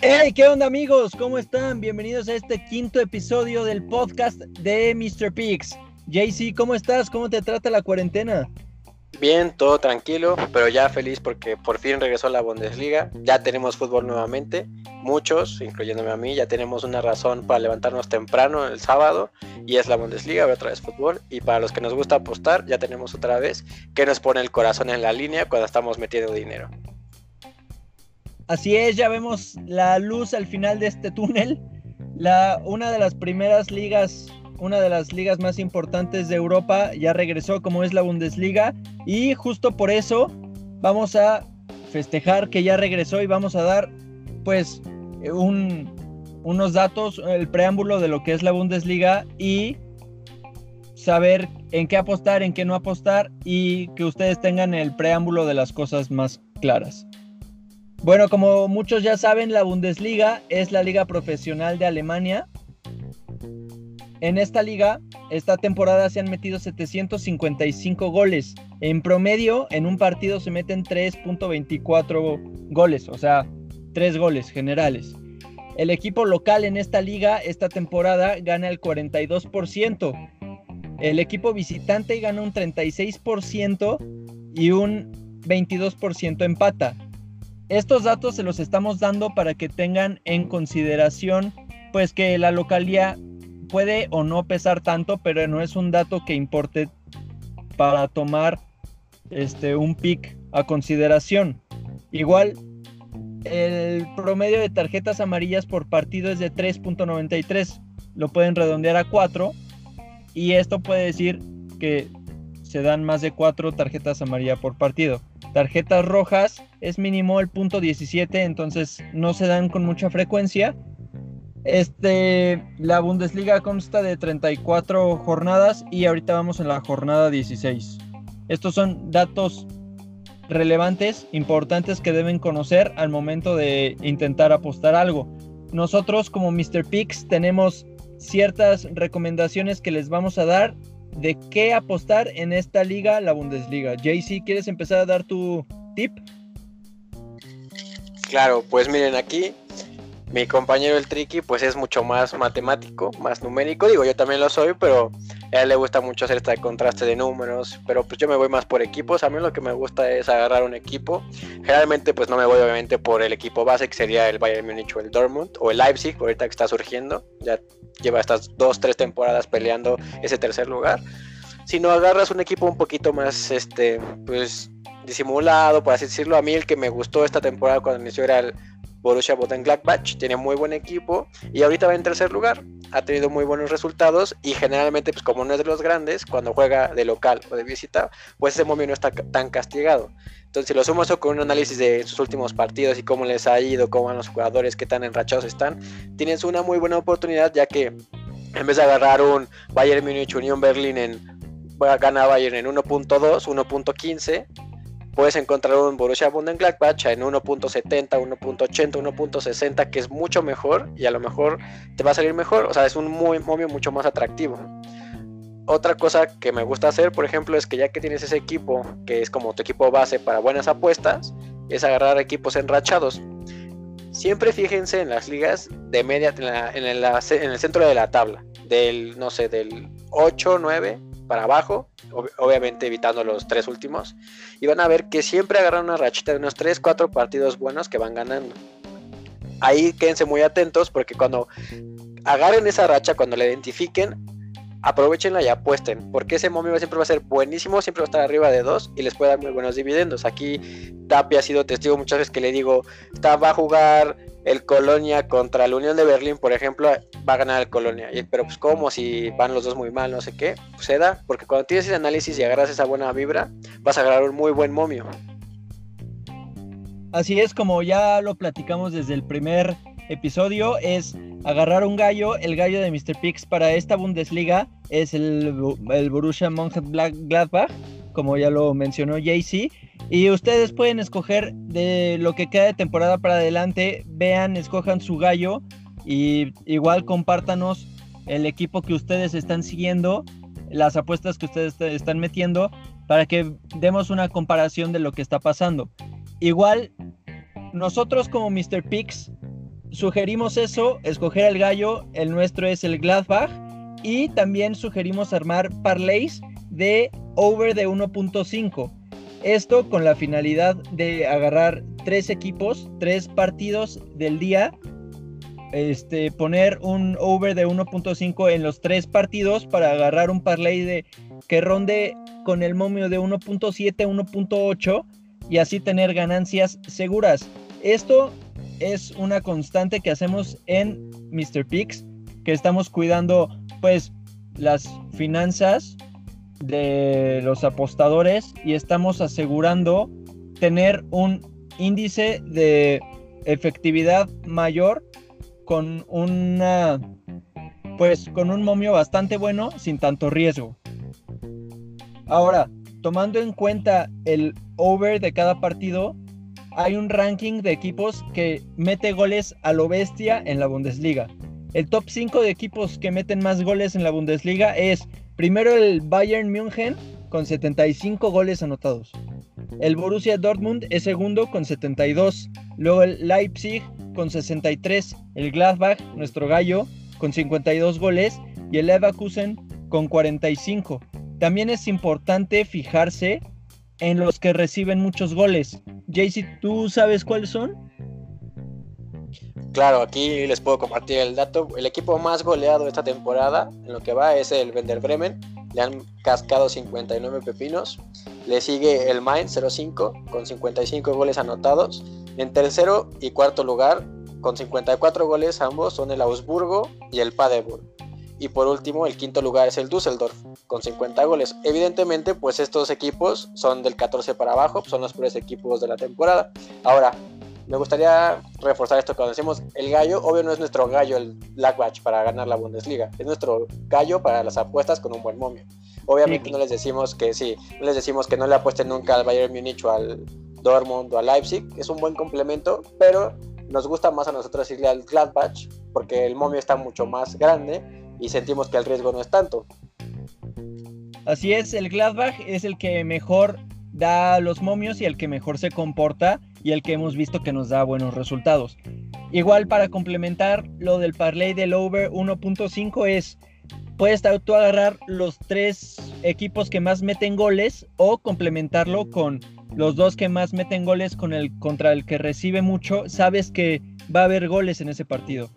Hey, ¿qué onda amigos? ¿Cómo están? Bienvenidos a este quinto episodio del podcast de Mr. Pigs. JC, ¿cómo estás? ¿Cómo te trata la cuarentena? Bien, todo tranquilo, pero ya feliz porque por fin regresó la Bundesliga. Ya tenemos fútbol nuevamente, muchos, incluyéndome a mí, ya tenemos una razón para levantarnos temprano el sábado y es la Bundesliga, otra vez fútbol. Y para los que nos gusta apostar, ya tenemos otra vez que nos pone el corazón en la línea cuando estamos metiendo dinero. Así es, ya vemos la luz al final de este túnel. La, una de las primeras ligas, una de las ligas más importantes de Europa ya regresó como es la Bundesliga y justo por eso vamos a festejar que ya regresó y vamos a dar pues un, unos datos, el preámbulo de lo que es la Bundesliga y saber en qué apostar, en qué no apostar y que ustedes tengan el preámbulo de las cosas más claras. Bueno, como muchos ya saben, la Bundesliga es la liga profesional de Alemania. En esta liga, esta temporada se han metido 755 goles. En promedio, en un partido se meten 3.24 goles, o sea, 3 goles generales. El equipo local en esta liga, esta temporada, gana el 42%. El equipo visitante gana un 36% y un 22% empata. Estos datos se los estamos dando para que tengan en consideración pues que la localidad puede o no pesar tanto, pero no es un dato que importe para tomar este un pick a consideración. Igual el promedio de tarjetas amarillas por partido es de 3.93. Lo pueden redondear a 4 y esto puede decir que se dan más de 4 tarjetas amarillas por partido. Tarjetas rojas es mínimo el punto 17, entonces no se dan con mucha frecuencia. Este, la Bundesliga consta de 34 jornadas y ahorita vamos en la jornada 16. Estos son datos relevantes, importantes que deben conocer al momento de intentar apostar algo. Nosotros como Mr. Picks tenemos ciertas recomendaciones que les vamos a dar de qué apostar en esta liga, la Bundesliga. JC, ¿quieres empezar a dar tu tip? Claro, pues miren aquí, mi compañero el Tricky pues es mucho más matemático, más numérico, digo yo también lo soy, pero a él le gusta mucho hacer este contraste de números, pero pues yo me voy más por equipos, a mí lo que me gusta es agarrar un equipo, generalmente pues no me voy obviamente por el equipo base que sería el Bayern Múnich o el Dortmund o el Leipzig, ahorita que está surgiendo, ya lleva estas dos, tres temporadas peleando ese tercer lugar, sino agarras un equipo un poquito más, este, pues disimulado, por así decirlo, a mí el que me gustó esta temporada cuando inició era el Borussia Mönchengladbach tiene muy buen equipo y ahorita va en tercer lugar. Ha tenido muy buenos resultados y generalmente, pues como no es de los grandes, cuando juega de local o de visita, pues ese momento no está tan castigado. Entonces, si lo sumo eso con un análisis de sus últimos partidos y cómo les ha ido, cómo van los jugadores, qué tan enrachados están, tienes una muy buena oportunidad ya que en vez de agarrar un Bayern Múnich Unión Berlin en gana Bayern en 1.2, 1.15 puedes encontrar un Borussia Mönchengladbach en 1.70, 1.80, 1.60 que es mucho mejor y a lo mejor te va a salir mejor, o sea, es un muy, mucho más atractivo. Otra cosa que me gusta hacer, por ejemplo, es que ya que tienes ese equipo que es como tu equipo base para buenas apuestas, es agarrar equipos enrachados. Siempre fíjense en las ligas de media, en el centro de la tabla, del, no sé, del 8, 9 para abajo, obviamente evitando los tres últimos, y van a ver que siempre agarran una rachita de unos 3, 4 partidos buenos que van ganando. Ahí quédense muy atentos porque cuando agarren esa racha, cuando la identifiquen, aprovechenla y apuesten, porque ese momio siempre va a ser buenísimo, siempre va a estar arriba de 2 y les puede dar muy buenos dividendos. Aquí Tapia ha sido testigo muchas veces que le digo, va a jugar el Colonia contra la Unión de Berlín, por ejemplo, va a ganar el Colonia. Pero pues como si van los dos muy mal, no sé qué, pues se da, porque cuando tienes ese análisis y agarras esa buena vibra, vas a agarrar un muy buen momio. Así es como ya lo platicamos desde el primer episodio, es agarrar un gallo, el gallo de Mr. Pix para esta Bundesliga es el, el Borussia Mönchengladbach, como ya lo mencionó JC, y ustedes pueden escoger de lo que queda de temporada para adelante, vean, escojan su gallo y igual compártanos el equipo que ustedes están siguiendo, las apuestas que ustedes están metiendo para que demos una comparación de lo que está pasando. Igual, nosotros como Mr. Pix sugerimos eso, escoger el gallo, el nuestro es el Gladbach, y también sugerimos armar parlays de over de 1.5. Esto con la finalidad de agarrar tres equipos, tres partidos del día, este, poner un over de 1.5 en los tres partidos para agarrar un parlay de que ronde con el momio de 1.7, 1.8 y así tener ganancias seguras. Esto es una constante que hacemos en Mr. Pix, que estamos cuidando pues las finanzas de los apostadores y estamos asegurando tener un índice de efectividad mayor con una pues con un momio bastante bueno sin tanto riesgo. Ahora, tomando en cuenta el over de cada partido, hay un ranking de equipos que mete goles a lo bestia en la Bundesliga. El top 5 de equipos que meten más goles en la Bundesliga es primero el Bayern München con 75 goles anotados. El Borussia Dortmund es segundo con 72. Luego el Leipzig con 63. El Gladbach, nuestro gallo, con 52 goles. Y el Leverkusen con 45. También es importante fijarse en los que reciben muchos goles. Jaycee, ¿tú sabes cuáles son? Claro, aquí les puedo compartir el dato. El equipo más goleado esta temporada, en lo que va, es el Werder Bremen. Le han cascado 59 pepinos. Le sigue el Mainz 05 con 55 goles anotados. En tercero y cuarto lugar, con 54 goles ambos, son el Augsburgo y el Paderborn. Y por último, el quinto lugar es el Düsseldorf, con 50 goles. Evidentemente, pues estos equipos son del 14 para abajo, son los peores equipos de la temporada. Ahora, me gustaría reforzar esto cuando decimos el gallo, obvio no es nuestro gallo el Blackbatch para ganar la Bundesliga, es nuestro gallo para las apuestas con un buen momio. Obviamente no les decimos que sí, no les decimos que no le apuesten nunca al Bayern Múnich o al Dortmund o al Leipzig, es un buen complemento, pero nos gusta más a nosotros irle al Gladbach porque el momio está mucho más grande y sentimos que el riesgo no es tanto. Así es, el Gladbach es el que mejor da los momios y el que mejor se comporta y el que hemos visto que nos da buenos resultados. Igual para complementar lo del parlay del over 1.5 es puedes tú agarrar los tres equipos que más meten goles o complementarlo con los dos que más meten goles con el contra el que recibe mucho, sabes que va a haber goles en ese partido.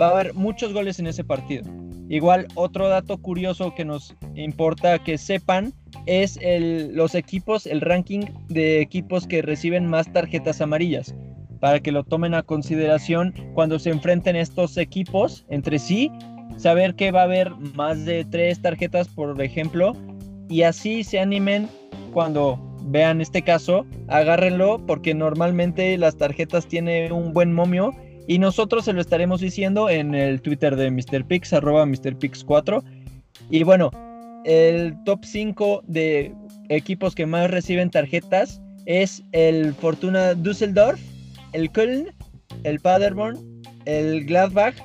Va a haber muchos goles en ese partido. Igual otro dato curioso que nos importa que sepan es el, los equipos, el ranking de equipos que reciben más tarjetas amarillas, para que lo tomen a consideración cuando se enfrenten estos equipos entre sí, saber que va a haber más de tres tarjetas, por ejemplo, y así se animen cuando vean este caso, agárrenlo porque normalmente las tarjetas tienen un buen momio y nosotros se lo estaremos diciendo en el Twitter de MrPix, arroba MrPix4. Y bueno, el top 5 de equipos que más reciben tarjetas es el Fortuna Düsseldorf, el Köln, el Paderborn, el Gladbach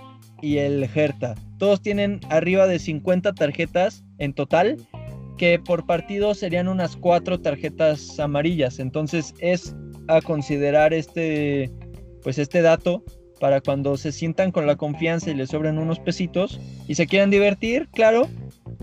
y el Hertha. Todos tienen arriba de 50 tarjetas en total, que por partido serían unas 4 tarjetas amarillas. Entonces es a considerar este, pues este dato para cuando se sientan con la confianza y les sobren unos pesitos y se quieran divertir, claro,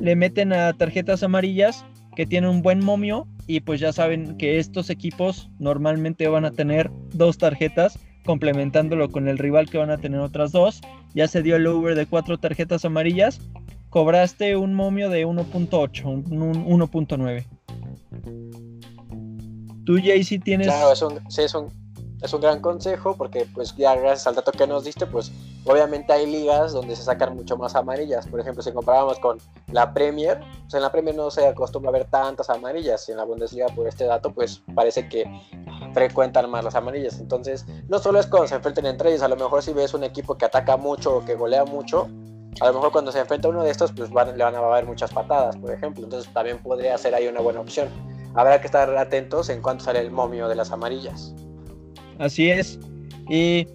le meten a tarjetas amarillas que tienen un buen momio y pues ya saben que estos equipos normalmente van a tener dos tarjetas complementándolo con el rival que van a tener otras dos. Ya se dio el over de cuatro tarjetas amarillas, cobraste un momio de 1.8, un 1.9. Tú, Jaycee, tienes... Claro, sí, es un, es un gran consejo porque pues ya gracias al dato que nos diste pues obviamente hay ligas donde se sacan mucho más amarillas. Por ejemplo si comparamos con la Premier pues en la Premier no se acostumbra a ver tantas amarillas. Y en la Bundesliga por este dato pues parece que frecuentan más las amarillas. Entonces no solo es cuando se enfrenten entre ellos a lo mejor si ves un equipo que ataca mucho o que golea mucho a lo mejor cuando se enfrenta uno de estos pues van, le van a haber muchas patadas por ejemplo. Entonces también podría ser ahí una buena opción. Habrá que estar atentos en cuanto sale el momio de las amarillas Así es. Y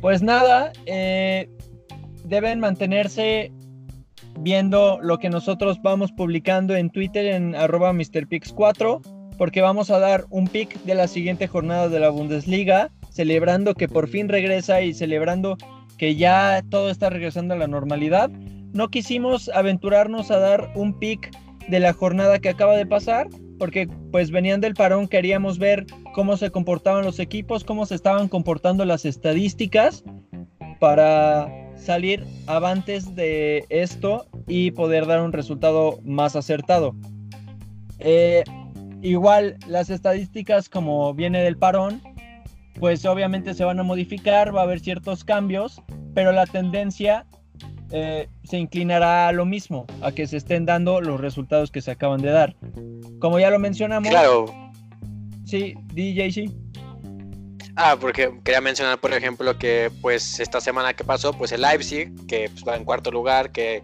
pues nada, eh, deben mantenerse viendo lo que nosotros vamos publicando en Twitter en arroba MrPix4, porque vamos a dar un pick de la siguiente jornada de la Bundesliga, celebrando que por fin regresa y celebrando que ya todo está regresando a la normalidad. No quisimos aventurarnos a dar un pick de la jornada que acaba de pasar, porque pues venían del parón, queríamos ver cómo se comportaban los equipos, cómo se estaban comportando las estadísticas para salir avantes de esto y poder dar un resultado más acertado. Eh, igual las estadísticas como viene del parón, pues obviamente se van a modificar, va a haber ciertos cambios, pero la tendencia eh, se inclinará a lo mismo, a que se estén dando los resultados que se acaban de dar. Como ya lo mencionamos. Claro. Sí, DJ, sí. Ah, porque quería mencionar, por ejemplo, que pues esta semana que pasó, pues el Leipzig, que pues, va en cuarto lugar, que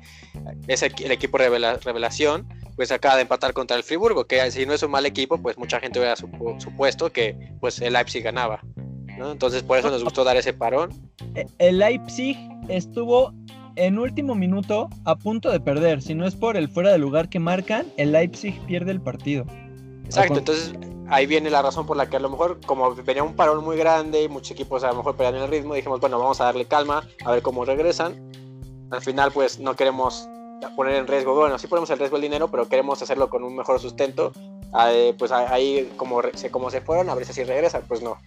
es el, equipo revelación, pues acaba de empatar contra el Friburgo, que si no es un mal equipo, pues mucha gente hubiera supuesto que pues el Leipzig ganaba. Entonces por eso nos gustó dar ese parón. E, el Leipzig estuvo en último minuto a punto de perder. Si no es por el fuera de lugar que marcan, el Leipzig pierde el partido. Exacto, entonces ahí viene la razón por la que a lo mejor, como venía un parón muy grande y muchos equipos a lo mejor pelean el ritmo, dijimos, bueno, vamos a darle calma, a ver cómo regresan. Al final, pues no queremos poner en riesgo, bueno, sí ponemos en riesgo el dinero, pero queremos hacerlo con un mejor sustento. pues ahí, como, como se fueron, a ver si así regresan, pues no.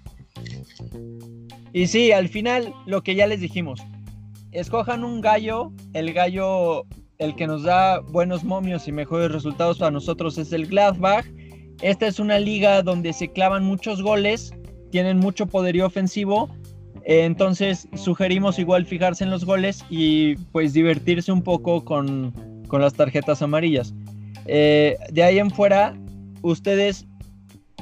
Y sí, al final, lo que ya les dijimos, escojan un gallo, el gallo, el que nos da buenos momios y mejores resultados para nosotros es el Gladbach esta es una liga donde se clavan muchos goles, tienen mucho poderío ofensivo, entonces sugerimos igual fijarse en los goles y pues divertirse un poco con, las tarjetas amarillas. Eh, de ahí en fuera, ustedes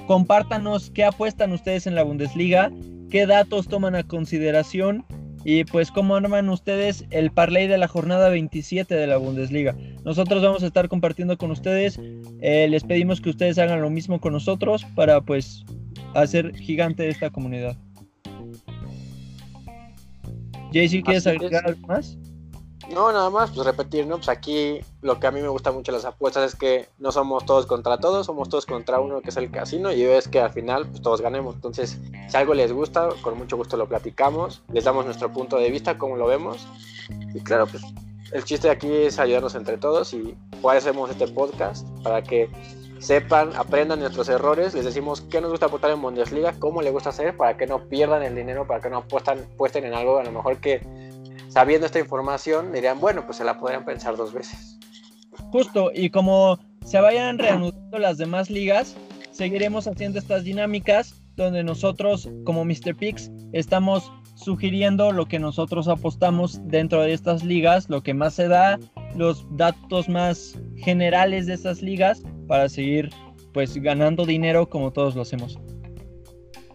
compártanos qué apuestan ustedes en la Bundesliga, qué datos toman a consideración y pues cómo arman ustedes el parlay de la jornada 27 de la Bundesliga. Nosotros vamos a estar compartiendo con ustedes. Eh, les pedimos que ustedes hagan lo mismo con nosotros para pues hacer gigante esta comunidad. JC, ¿quieres agregar algo más? No, nada más, pues repetir, ¿no? Pues aquí lo que a mí me gusta mucho de las apuestas es que no somos todos contra todos, somos todos contra uno que es el casino y es que al final pues todos ganemos. Entonces, si algo les gusta, con mucho gusto lo platicamos, les damos nuestro punto de vista, cómo lo vemos. Y claro, pues el chiste aquí es ayudarnos entre todos y por hacemos este podcast, para que sepan, aprendan nuestros errores, les decimos qué nos gusta apostar en Bundesliga, cómo les gusta hacer, para que no pierdan el dinero, para que no apuestan, apuesten en algo a lo mejor que sabiendo esta información, dirían, bueno, pues se la podrían pensar dos veces. Justo, y como se vayan reanudando las demás ligas, seguiremos haciendo estas dinámicas donde nosotros, como Mr. Pix, estamos sugiriendo lo que nosotros apostamos dentro de estas ligas, lo que más se da, los datos más generales de estas ligas para seguir pues ganando dinero como todos lo hacemos.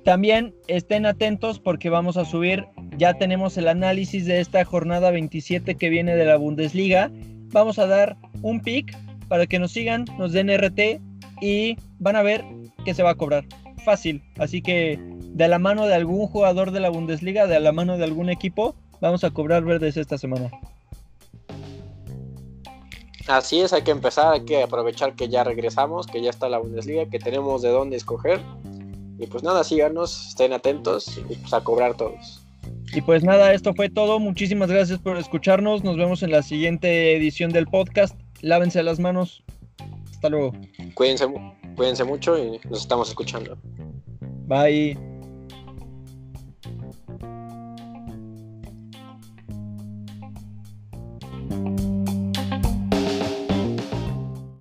También estén atentos porque vamos a subir, ya tenemos el análisis de esta jornada 27 que viene de la Bundesliga. Vamos a dar un pick para que nos sigan, nos den RT y van a ver que se va a cobrar. Fácil. Así que de la mano de algún jugador de la Bundesliga, de la mano de algún equipo, vamos a cobrar verdes esta semana. Así es, hay que empezar, hay que aprovechar que ya regresamos, que ya está la Bundesliga, que tenemos de dónde escoger y pues nada, síganos, estén atentos y pues a cobrar todos. Y pues nada, esto fue todo. Muchísimas gracias por escucharnos. Nos vemos en la siguiente edición del podcast. Lávense las manos. Hasta luego. Cuídense, cuídense mucho y nos estamos escuchando. Bye.